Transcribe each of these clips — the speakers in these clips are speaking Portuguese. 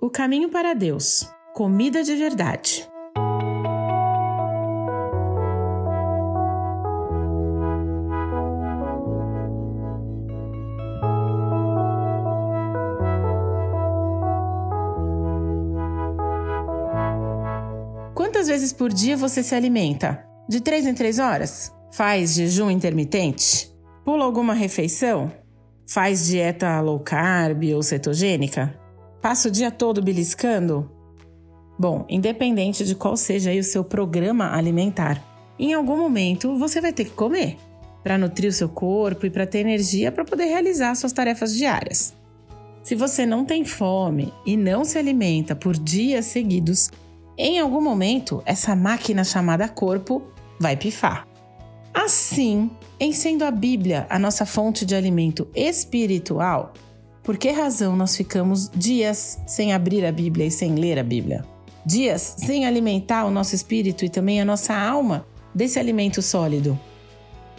O caminho para Deus. Comida de verdade. Quantas vezes por dia você se alimenta? De três em três horas? Faz jejum intermitente? Pula alguma refeição? Faz dieta low carb ou cetogênica? Passa o dia todo beliscando? Bom, independente de qual seja o seu programa alimentar, em algum momento você vai ter que comer para nutrir o seu corpo e para ter energia para poder realizar suas tarefas diárias. Se você não tem fome e não se alimenta por dias seguidos, em algum momento essa máquina chamada corpo vai pifar. Assim, em sendo a Bíblia a nossa fonte de alimento espiritual, por que razão nós ficamos dias sem abrir a Bíblia e sem ler a Bíblia? Dias sem alimentar o nosso espírito e também a nossa alma desse alimento sólido.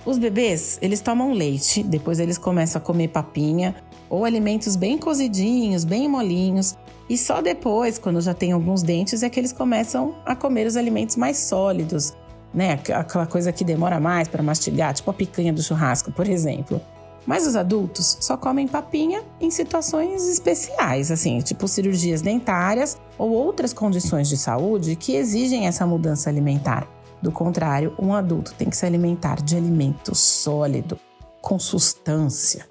Os bebês, eles tomam leite, depois eles começam a comer papinha ou alimentos bem cozidinhos, bem molinhos, e só depois, quando já tem alguns dentes, é que eles começam a comer os alimentos mais sólidos, né? Aquela coisa que demora mais para mastigar, tipo a picanha do churrasco, por exemplo. Mas os adultos só comem papinha em situações especiais, assim, tipo cirurgias dentárias ou outras condições de saúde que exigem essa mudança alimentar. Do contrário, um adulto tem que se alimentar de alimento sólido, com substância.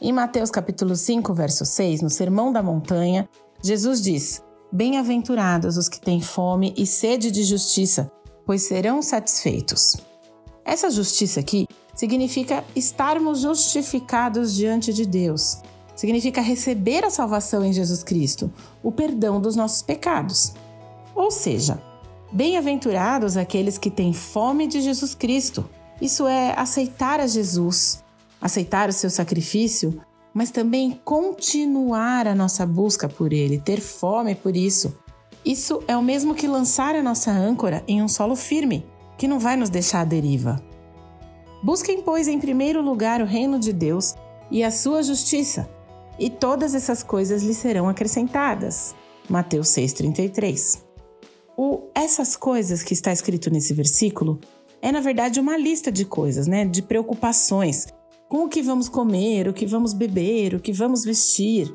Em Mateus capítulo 5, verso 6, no Sermão da Montanha, Jesus diz: Bem-aventurados os que têm fome e sede de justiça, pois serão satisfeitos. Essa justiça aqui significa estarmos justificados diante de Deus. Significa receber a salvação em Jesus Cristo, o perdão dos nossos pecados. Ou seja, bem-aventurados aqueles que têm fome de Jesus Cristo. Isso é aceitar a Jesus, aceitar o seu sacrifício, mas também continuar a nossa busca por ele, ter fome por isso. Isso é o mesmo que lançar a nossa âncora em um solo firme, que não vai nos deixar à deriva. Busquem, pois, em primeiro lugar o reino de Deus e a sua justiça, e todas essas coisas lhe serão acrescentadas. Mateus 6,33. O essas coisas que está escrito nesse versículo é, na verdade, uma lista de coisas, né? De preocupações com o que vamos comer, o que vamos beber, o que vamos vestir.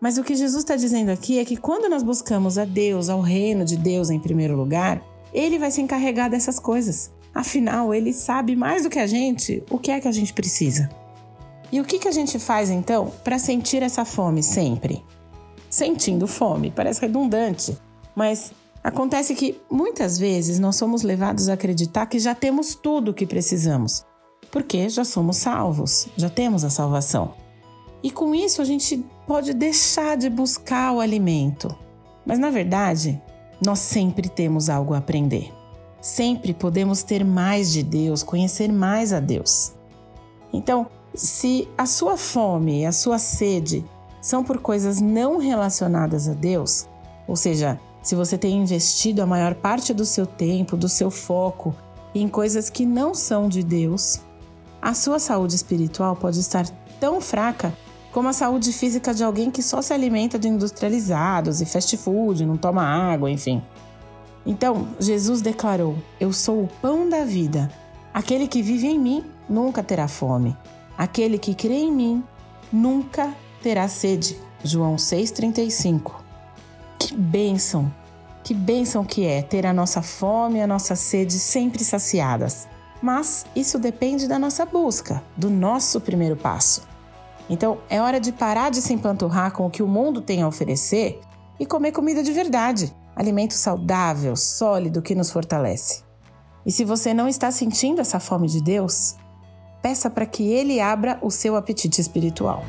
Mas o que Jesus está dizendo aqui é que quando nós buscamos a Deus, ao reino de Deus em primeiro lugar, Ele vai se encarregar dessas coisas. Afinal, ele sabe mais do que a gente o que é que a gente precisa. E o que, que a gente faz então para sentir essa fome sempre? Sentindo fome, parece redundante, mas acontece que muitas vezes nós somos levados a acreditar que já temos tudo o que precisamos, porque já somos salvos, já temos a salvação. E com isso a gente pode deixar de buscar o alimento. Mas na verdade, nós sempre temos algo a aprender. Sempre podemos ter mais de Deus, conhecer mais a Deus. Então, se a sua fome e a sua sede são por coisas não relacionadas a Deus, ou seja, se você tem investido a maior parte do seu tempo, do seu foco em coisas que não são de Deus, a sua saúde espiritual pode estar tão fraca como a saúde física de alguém que só se alimenta de industrializados e fast food, não toma água, enfim. Então, Jesus declarou: Eu sou o pão da vida. Aquele que vive em mim nunca terá fome. Aquele que crê em mim nunca terá sede. João 6,35. Que bênção! Que bênção que é ter a nossa fome e a nossa sede sempre saciadas. Mas isso depende da nossa busca, do nosso primeiro passo. Então é hora de parar de se empanturrar com o que o mundo tem a oferecer e comer comida de verdade alimento saudável, sólido que nos fortalece. E se você não está sentindo essa fome de Deus, peça para que Ele abra o seu apetite espiritual.